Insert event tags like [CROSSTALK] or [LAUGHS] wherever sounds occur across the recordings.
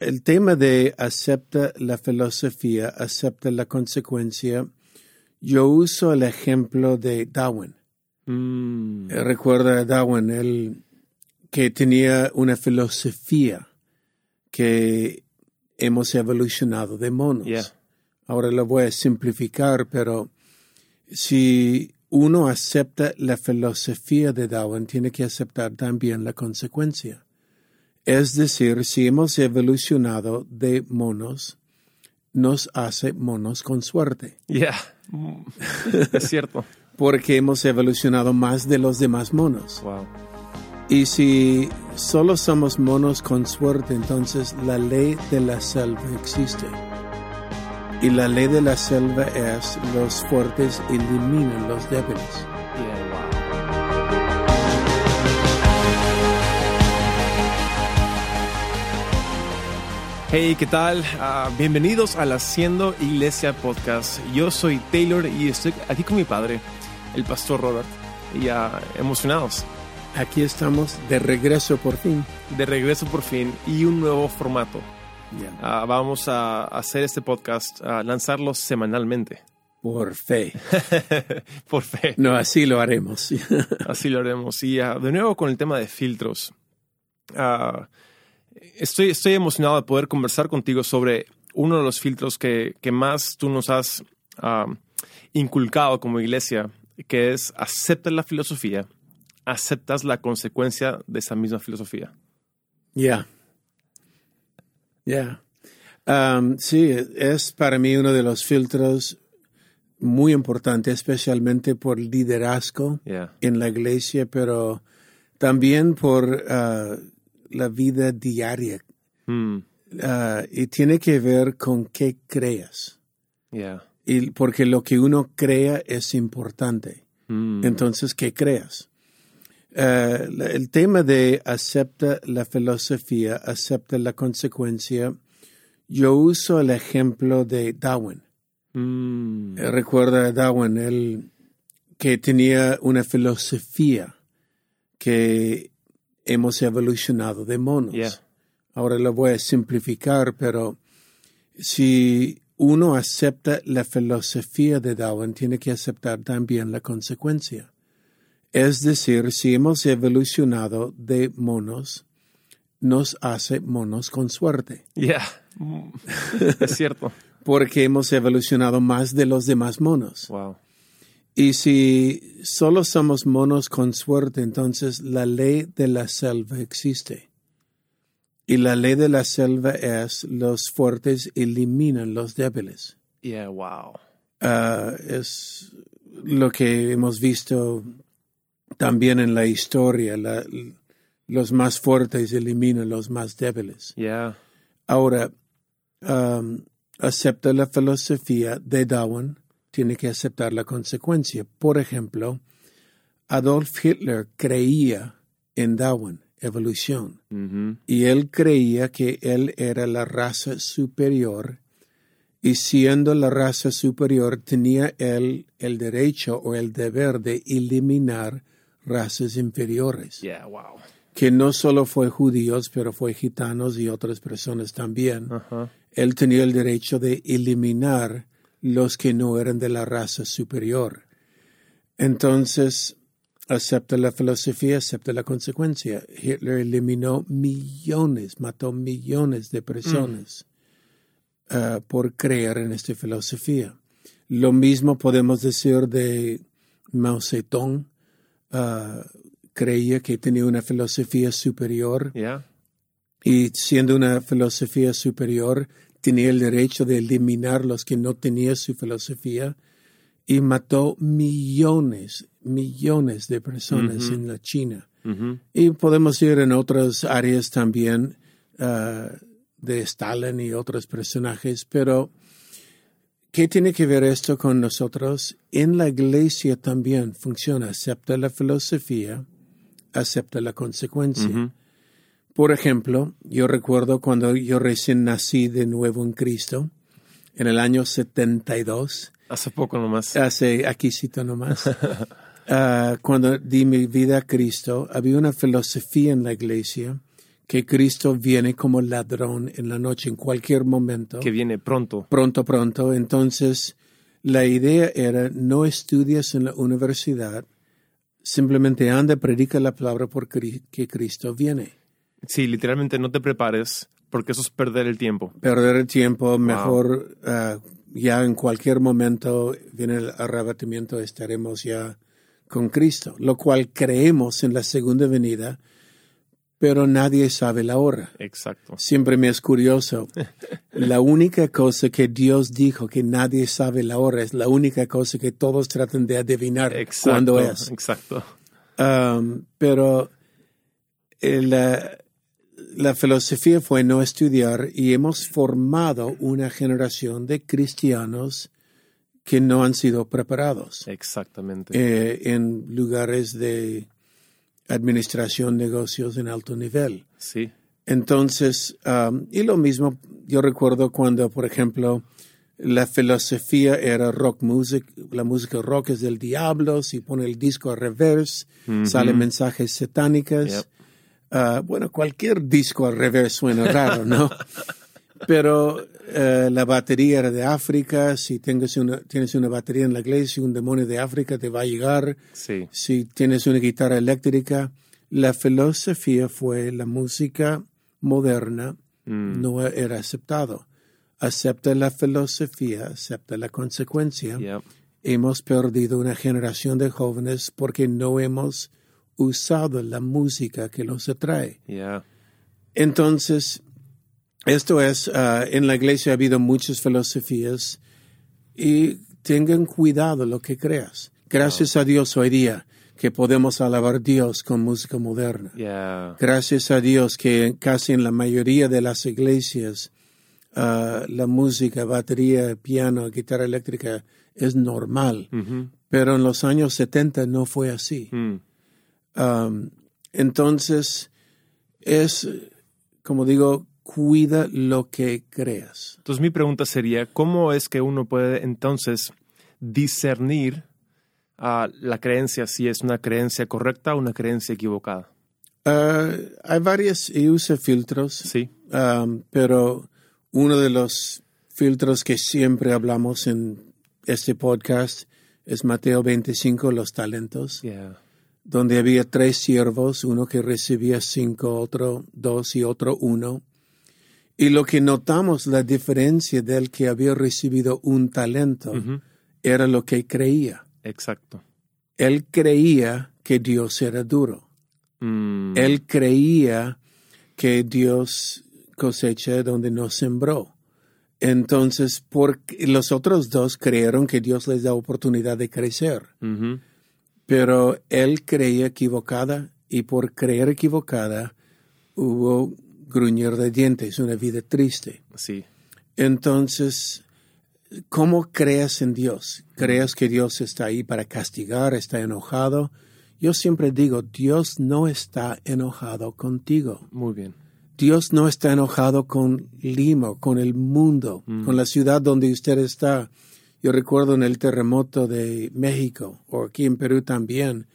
El tema de acepta la filosofía, acepta la consecuencia, yo uso el ejemplo de Darwin. Mm, Eh, Recuerda a Darwin, él que tenía una filosofía que hemos evolucionado de monos. Yeah. Ahora lo voy a simplificar, pero si uno acepta la filosofía de Darwin, tiene que aceptar también la consecuencia. Es decir, si hemos evolucionado de monos, nos hace monos con suerte, yeah. Mm, es cierto. [LAUGHS] porque hemos evolucionado más de los demás monos. Wow. Y si solo somos monos con suerte, entonces la ley de la selva existe. Y la ley de la selva es los fuertes eliminan los débiles. Hey, ¿qué tal? Ah, bienvenidos al Haciendo Iglesia Podcast. Yo soy Taylor y estoy aquí con mi padre, el pastor Robert. Y ah, emocionados Aquí estamos de regreso por fin. de regreso por fin y un nuevo formato. Ah, vamos a hacer este podcast, a lanzarlo semanalmente. Por fe. [LAUGHS] por fe. No, así lo haremos. Así lo haremos. Y de nuevo con el tema de filtros. Ah, estoy, estoy emocionado de poder conversar contigo sobre uno de los filtros que, que más tú nos has inculcado como iglesia, que es acepta la filosofía, aceptas la consecuencia de esa misma filosofía. Ya. Ya. Um, sí, es para mí uno de los filtros muy importantes, especialmente por liderazgo Yeah. en la iglesia, pero también por ah, la vida diaria. Mm, Ah, y tiene que ver con qué creas. yeah. Y porque lo que uno crea es importante. Mm, Entonces, ¿qué creas? La- el tema de acepta la filosofía, acepta la consecuencia, yo uso el ejemplo de Darwin. mm, Eh, Recuerda a Darwin, él que tenía una filosofía que hemos evolucionado de monos. Yeah. Ahora lo voy a simplificar, pero si uno acepta la filosofía de Darwin, tiene que aceptar también la consecuencia. Es decir, si hemos evolucionado de monos, nos hace monos con suerte, yeah. Mm, [LAUGHS] es cierto. [LAUGHS] porque hemos evolucionado más de los demás monos. Wow. Y si solo somos monos con suerte, entonces la ley de la selva existe. Y la ley de la selva es los fuertes eliminan los débiles. Yeah, wow. Ah, es lo que hemos visto también en la historia. la- los más fuertes eliminan los más débiles. Yeah. Ahora, um, acepta la filosofía de Darwin, tiene que aceptar la consecuencia. Por ejemplo, Adolf Hitler creía en Darwin, evolución, y él creía que él era la raza superior, y siendo la raza superior tenía él el derecho o el deber de eliminar razas inferiores Yeah, wow. que no solo fue judíos, pero fue gitanos y otras personas también. Él tenía el derecho de eliminar los que no eran de la raza superior. Entonces, acepta la filosofía, acepta la consecuencia. Hitler eliminó millones, mató millones de personas ah, por creer en esta filosofía. Lo mismo podemos decir de Mao Zedong. ah, creía que tenía una filosofía superior Yeah. y siendo una filosofía superior tenía el derecho de eliminar los que no tenían su filosofía y mató millones, millones de personas en la China. Y podemos ir en otras áreas también ah, de Stalin y otros personajes, pero ¿qué tiene que ver esto con nosotros? En la iglesia también funciona, acepta la filosofía, acepta la consecuencia. Por ejemplo, yo recuerdo cuando yo recién nací de nuevo en Cristo, en el año 72, Hace poco nomás. hace aquí cito nomás, [LAUGHS] ah, cuando di mi vida a Cristo, había una filosofía en la iglesia que Cristo viene como ladrón en la noche, en cualquier momento. Que viene pronto. Pronto, pronto. Entonces, la idea era, no estudias en la universidad, simplemente anda, predica la palabra porque Cristo viene. Sí, literalmente no te prepares, porque eso es perder el tiempo. Perder el tiempo, mejor uh, ya en cualquier momento viene el arrebatamiento, estaremos ya con Cristo, lo cual creemos en la segunda venida, pero nadie sabe la hora. Exacto. Siempre me es curioso. [LAUGHS] la única cosa que Dios dijo que nadie sabe la hora es la única cosa que todos tratan de adivinar cuándo es. Exacto. Um, pero eh, la, filosofía fue no estudiar y hemos formado una generación de cristianos que no han sido preparados. Exactamente. Eh, en lugares de administración, negocios en alto nivel. Sí. Entonces, um, y lo mismo, yo recuerdo cuando, por ejemplo, la filosofía era rock music, la música rock es del diablo, si pone el disco al revés, salen mensajes satánicos. Uh, bueno, cualquier disco al revés suena raro, ¿no? [LAUGHS] Pero eh, la batería era de África, si tienes una, tienes una batería en la iglesia, un demonio de África te va a llegar. Sí. Si tienes una guitarra eléctrica, la filosofía fue la música moderna, Mm. no era aceptado. Acepta la filosofía, acepta la consecuencia. Yep. Hemos perdido una generación de jóvenes porque no hemos usado la música que los atrae. Yeah. Entonces, esto es, ah, en la iglesia ha habido muchas filosofías y tengan cuidado lo que creas. Gracias a Dios hoy día que podemos alabar a Dios con música moderna. Yeah. Gracias a Dios que casi en la mayoría de las iglesias ah, la música, batería, piano, guitarra eléctrica es normal. Mhm. Pero en los años 70 no fue así. Mm. Um, entonces, es, como digo, cuida lo que creas. Entonces mi pregunta sería, ¿cómo es que uno puede entonces discernir ah, la creencia, si es una creencia correcta o una creencia equivocada? Ah, hay varios y usa filtros, Sí. um, pero uno de los filtros que siempre hablamos en este podcast es Mateo 25, los talentos, Yeah. Donde había tres siervos, uno que recibía cinco, otro dos y otro uno. Y lo que notamos, la diferencia del que había recibido un talento, era lo que creía. Exacto. Él creía que Dios era duro. Mm. Él creía que Dios cosecha donde no sembró. Entonces, porque los otros dos creyeron que Dios les da oportunidad de crecer. Pero él creía equivocada y por creer equivocada hubo gruñir de dientes, una vida triste. Sí. Entonces, ¿cómo creas en Dios? ¿Creas que Dios está ahí para castigar, está enojado? Yo siempre digo, Dios no está enojado contigo. Muy bien. Dios no está enojado con Lima, con el mundo, con la ciudad donde usted está. Yo recuerdo en el terremoto de México, o aquí en Perú también,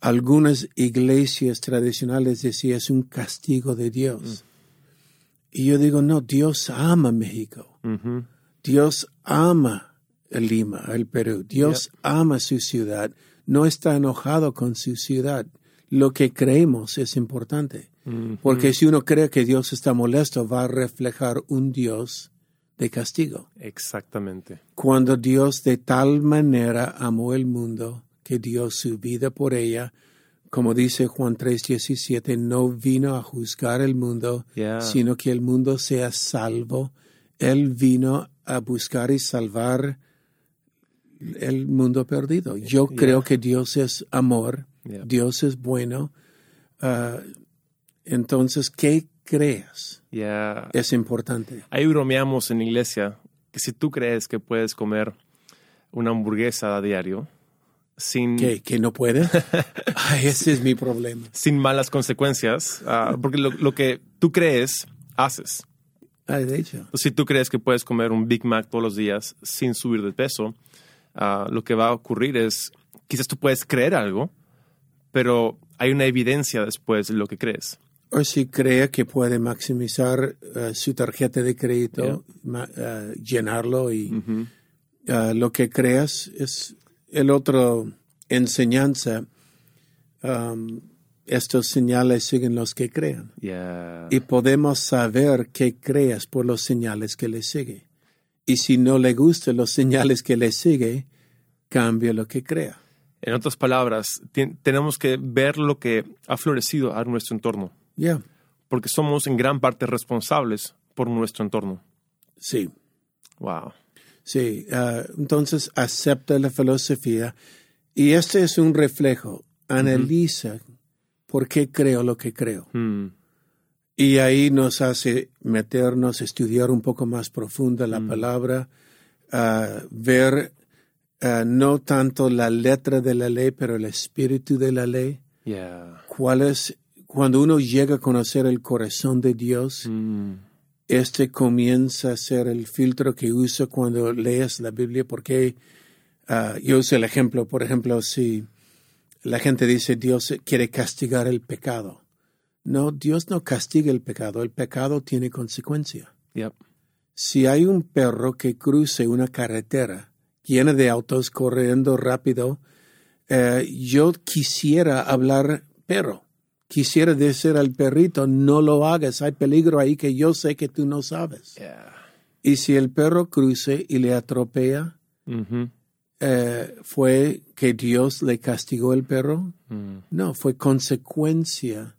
algunas iglesias tradicionales decían es un castigo de Dios. Y yo digo, no, Dios ama México. Dios ama el Lima, el Perú. Dios ama su ciudad. No está enojado con su ciudad. Lo que creemos es importante. Porque si uno cree que Dios está molesto, va a reflejar un Dios de castigo. Exactamente. Cuando Dios de tal manera amó el mundo que dio su vida por ella, como dice Juan 3:17, no vino a juzgar el mundo, Yeah. sino que el mundo sea salvo. Él vino a buscar y salvar el mundo perdido. Yo Yeah. creo que Dios es amor, Yeah. Dios es bueno. Ah, entonces, ¿qué creas? Ya. Es importante. Ahí bromeamos en la iglesia que si tú crees que puedes comer una hamburguesa a diario sin. ¿Que no puede? Ay, [LAUGHS] ese es mi problema. sin malas consecuencias, ah, porque lo, lo que tú crees, haces. Ay, de hecho. Si tú crees que puedes comer un Big Mac todos los días sin subir de peso, ah, lo que va a ocurrir es, quizás tú puedes creer algo, pero hay una evidencia después de lo que crees. O si cree que puede maximizar eh, su tarjeta de crédito, ma- eh, llenarlo y Ujú. eh, lo que creas es el otro enseñanza. um, estos señales siguen los que crean. Yeah. Y podemos saber que creas por los señales que le sigue. Y si no le gustan los señales que le sigue, cambia lo que crea. En otras palabras, tenemos que ver lo que ha florecido a nuestro entorno, Ya, porque somos en gran parte responsables por nuestro entorno. sí. Wow. Sí, ah, entonces acepta la filosofía y este es un reflejo. Analiza por qué creo lo que creo. Hmm. Y ahí nos hace meternos, estudiar un poco más profunda la palabra, ah, ver ah, no tanto la letra de la ley, pero el espíritu de la ley. Yeah. ¿Cuál es, cuando uno llega a conocer el corazón de Dios, Hmm. este comienza a ser el filtro que uso cuando lees la Biblia, porque ah, yo uso el ejemplo, por ejemplo, si la gente dice Dios quiere castigar el pecado. No, Dios no castiga el pecado, el pecado tiene consecuencia. Yep. Si hay un perro que cruce una carretera llena de autos corriendo rápido, eh, yo quisiera hablar perro. Quisiera decir al perrito, no lo hagas, hay peligro ahí que yo sé que tú no sabes. Yeah. Y si el perro cruce y le atropella, eh, ¿fue que Dios le castigó el perro? Mm. No, fue consecuencia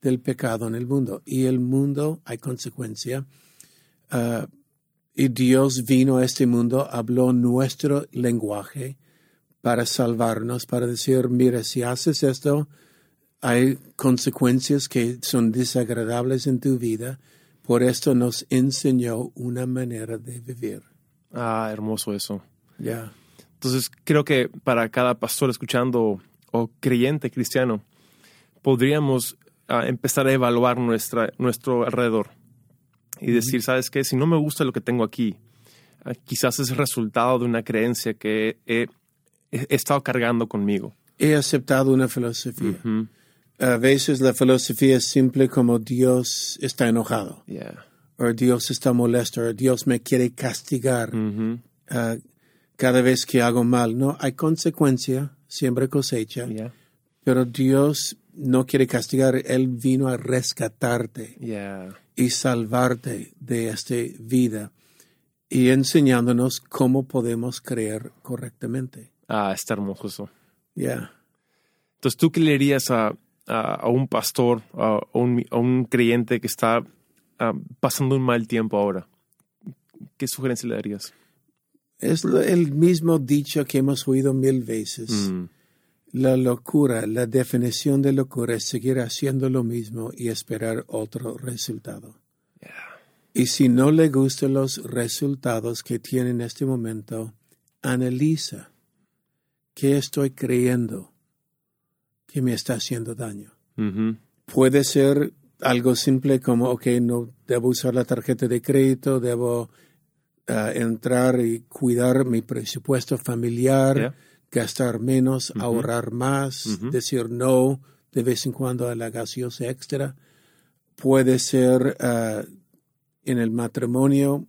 del pecado en el mundo. Y el mundo hay consecuencia. Ah, y Dios vino a este mundo, habló nuestro lenguaje para salvarnos, para decir, mira, si haces esto, hay consecuencias que son desagradables en tu vida. Por esto nos enseñó una manera de vivir. Ah, hermoso eso. Ya. Entonces, creo que para cada pastor escuchando o creyente cristiano, podríamos ah, empezar a evaluar nuestra, nuestro alrededor y decir, ¿sabes qué? Si no me gusta lo que tengo aquí, ah, quizás es resultado de una creencia que he, he- he estado cargando conmigo. He aceptado una filosofía. Ujú. A veces la filosofía es simple como Dios está enojado, Yeah. o Dios está molesto, o Dios me quiere castigar Ujú. ah, cada vez que hago mal. No, hay consecuencia, siempre cosecha, Yeah. pero Dios no quiere castigar, Él vino a rescatarte Yeah. y salvarte de esta vida y enseñándonos cómo podemos creer correctamente. Ah, está hermoso. Ya. Entonces, ¿tú qué le dirías a, a, a un pastor, a, un, a un creyente que está pasando un mal tiempo ahora? ¿Qué sugerencia le darías? Es el mismo dicho que hemos oído mil veces. Mm, La locura, la definición de locura es seguir haciendo lo mismo y esperar otro resultado. yeah. Y si no le gustan los resultados que tiene en este momento, analiza qué estoy creyendo que me está haciendo daño. Puede ser algo simple como, ok, no debo usar la tarjeta de crédito, debo ah, entrar y cuidar mi presupuesto familiar, Yeah. gastar menos, ahorrar más, decir no de vez en cuando a la gaseosa extra. Puede ser ah, en el matrimonio,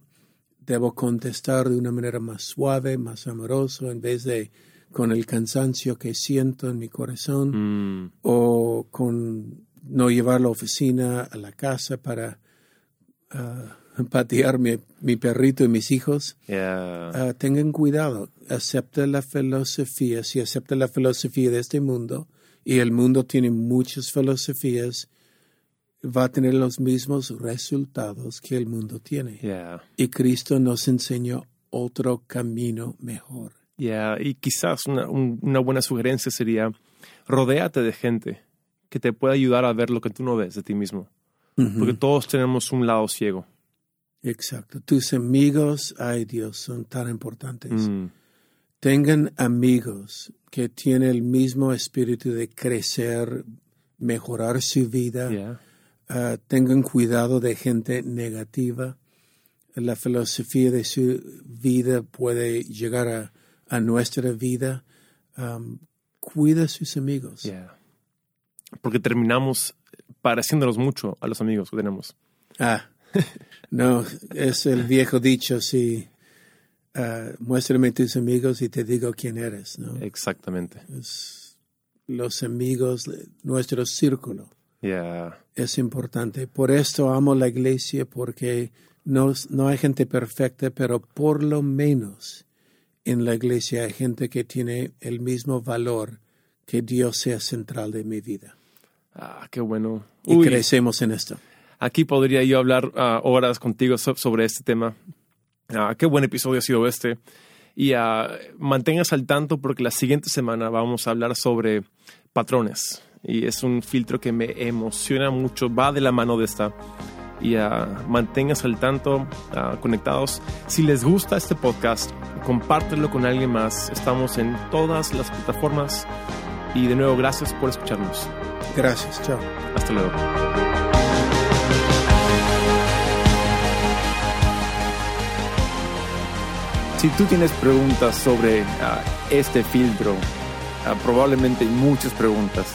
debo contestar de una manera más suave, más amorosa, en vez de con el cansancio que siento en mi corazón Mm, o con no llevar la oficina a la casa para ah, [LAUGHS] patear mi, mi perrito y mis hijos. yeah. Ah, tengan cuidado, acepta la filosofía, si acepta la filosofía de este mundo, y el mundo tiene muchas filosofías, va a tener los mismos resultados que el mundo tiene. Yeah. Y Cristo nos enseñó otro camino mejor. Yeah. Y quizás una, un- una buena sugerencia sería rodéate de gente que te pueda ayudar a ver lo que tú no ves de ti mismo. Porque todos tenemos un lado ciego. Exacto. Tus amigos, ay Dios, son tan importantes. Mm, Tengan amigos que tienen el mismo espíritu de crecer, mejorar su vida. yeah. Ah, tengan cuidado de gente negativa. La filosofía de su vida puede llegar a, a nuestra vida. Um, cuida a sus amigos. Yeah. Porque terminamos pareciéndonos mucho a los amigos que tenemos. Ah, [LAUGHS] no, es el viejo dicho, sí. Uh, muéstrame tus amigos y te digo quién eres, ¿no? Exactamente. Es los amigos, nuestro círculo. Yeah. Es importante. Por esto amo la iglesia, porque no, no hay gente perfecta, pero por lo menos en la iglesia hay gente que tiene el mismo valor que Dios sea central de mi vida. Ah, qué bueno. Y Uy, crecemos en esto. aquí podría yo hablar ah, horas contigo so- sobre este tema. Ah, qué buen episodio ha sido este. Y ah, mantengas al tanto porque la siguiente semana vamos a hablar sobre patrones. Y es un filtro que me emociona mucho, va de la mano de esta. Y mantengas al tanto, ah, conectados. Si les gusta este podcast, compártelo con alguien más. Estamos en todas las plataformas. Y de nuevo, gracias por escucharnos. Gracias, chao. Hasta luego. Si tú tienes preguntas sobre ah, este filtro, ah, probablemente hay muchas preguntas,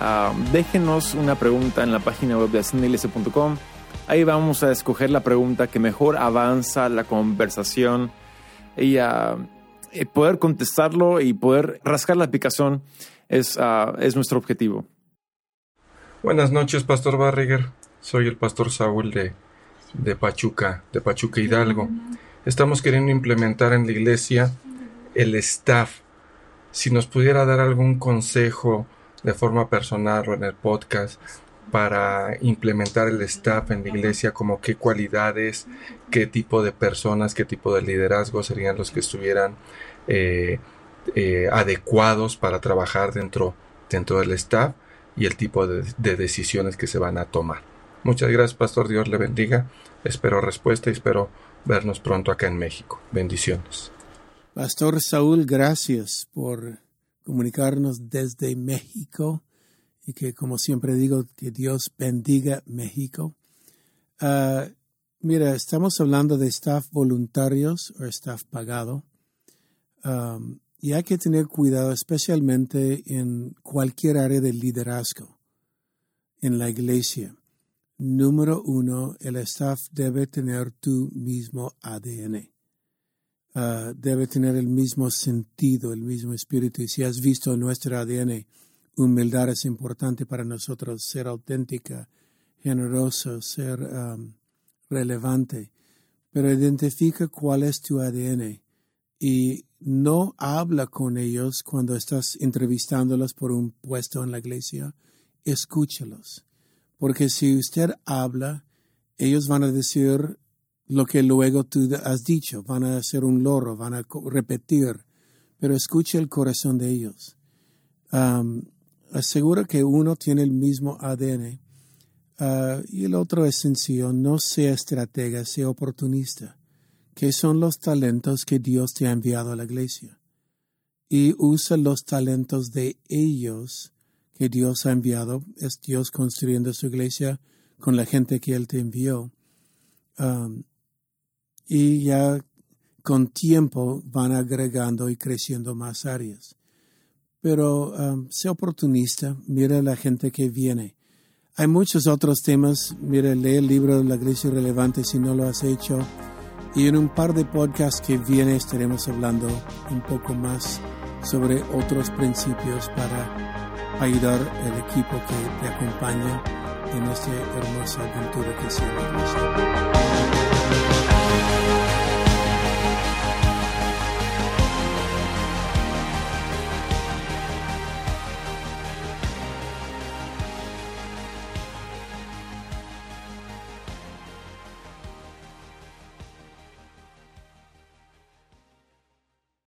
ah, déjenos una pregunta en la página web de ascendilese.com. Ahí vamos a escoger la pregunta que mejor avanza la conversación y eh, poder contestarlo y poder rascar la aplicación es, ah, es nuestro objetivo. Buenas noches, Pastor Barriger. Soy el Pastor Saúl de, de Pachuca, de Pachuca Hidalgo. Estamos queriendo implementar en la iglesia el staff. Si nos pudiera dar algún consejo de forma personal o en el podcast para implementar el staff en la iglesia, como qué cualidades, qué tipo de personas, qué tipo de liderazgo serían los que estuvieran eh, eh, adecuados para trabajar dentro, dentro del staff y el tipo de, de decisiones que se van a tomar. Muchas gracias, Pastor. Dios le bendiga. Espero respuesta y espero vernos pronto acá en México. Bendiciones. Pastor Saúl, gracias por comunicarnos desde México y que, como siempre digo, que Dios bendiga México. Ah, mira, estamos hablando de staff voluntarios o staff pagado. Y hay que tener cuidado, especialmente en cualquier área de liderazgo en la iglesia. Número uno, el staff debe tener tu mismo ADN. Ah, debe tener el mismo sentido, el mismo espíritu. Y si has visto nuestro ADN, humildad es importante para nosotros, ser auténtica, generoso, ser um, relevante. Pero identifica cuál es tu ADN y no habla con ellos cuando estás entrevistándolos por un puesto en la iglesia. Escúchalos. Porque si usted habla, ellos van a decir lo que luego tú has dicho, van a hacer un loro, van a repetir, pero escuche el corazón de ellos. Um, asegura que uno tiene el mismo ADN uh, y el otro es sencillo, no sea estratega, sea oportunista, que son los talentos que Dios te ha enviado a la iglesia. Y usa los talentos de ellos que Dios ha enviado, es Dios construyendo su iglesia con la gente que Él te envió. Um, y ya con tiempo van agregando y creciendo más áreas. Pero um, sea oportunista, mira la gente que viene. Hay muchos otros temas, mira, lee el libro la Iglesia Relevante si no lo has hecho. Y en un par de podcasts que viene estaremos hablando un poco más sobre otros principios para ayudar al equipo que te acompaña en esta hermosa aventura que se llama.